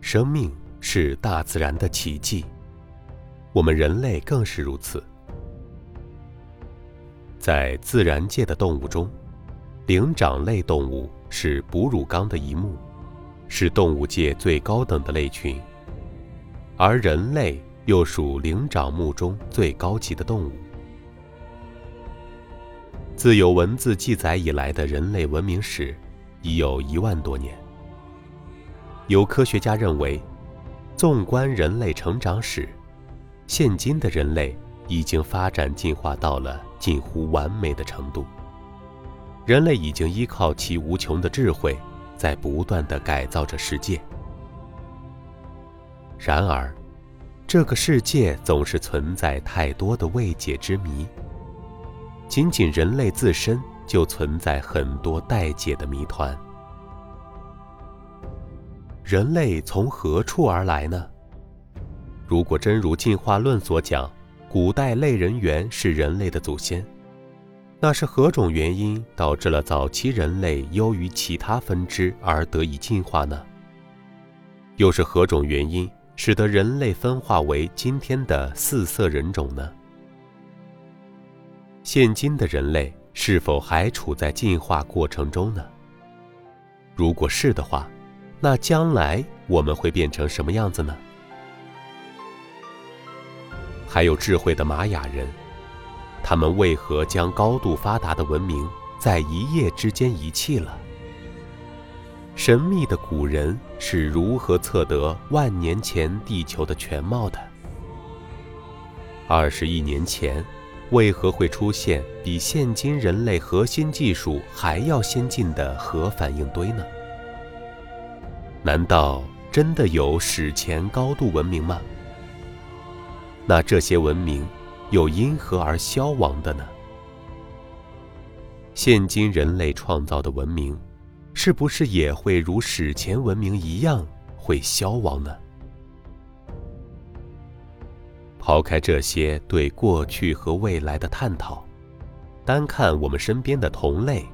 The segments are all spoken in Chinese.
生命是大自然的奇迹，我们人类更是如此。在自然界的动物中，灵长类动物是哺乳纲的一目，是动物界最高等的类群，而人类又属灵长目中最高级的动物。自有文字记载以来的人类文明史，已有一万多年。有科学家认为，纵观人类成长史，现今的人类已经发展进化到了近乎完美的程度。人类已经依靠其无穷的智慧，在不断的改造着世界。然而，这个世界总是存在太多的未解之谜。仅仅人类自身就存在很多待解的谜团。人类从何处而来呢？如果真如进化论所讲，古代类人猿是人类的祖先，那是何种原因导致了早期人类优于其他分支而得以进化呢？又是何种原因使得人类分化为今天的四色人种呢？现今的人类是否还处在进化过程中呢？如果是的话，那将来我们会变成什么样子呢？还有智慧的玛雅人，他们为何将高度发达的文明在一夜之间遗弃了？神秘的古人是如何测得万年前地球的全貌的？二十亿年前，为何会出现比现今人类核心技术还要先进的核反应堆呢？难道真的有史前高度文明吗？那这些文明又因何而消亡的呢？现今人类创造的文明，是不是也会如史前文明一样会消亡呢？抛开这些对过去和未来的探讨，单看我们身边的同类。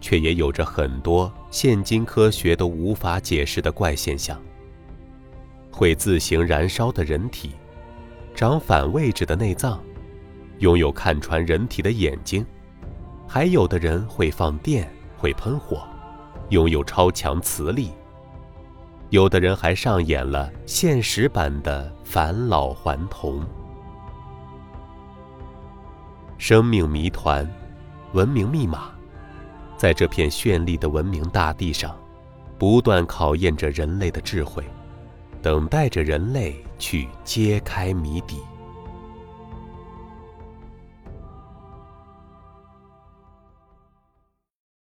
却也有着很多现今科学都无法解释的怪现象：会自行燃烧的人体，长反位置的内脏，拥有看穿人体的眼睛，还有的人会放电、会喷火，拥有超强磁力。有的人还上演了现实版的返老还童。生命谜团，文明密码。在这片绚丽的文明大地上，不断考验着人类的智慧，等待着人类去揭开谜底。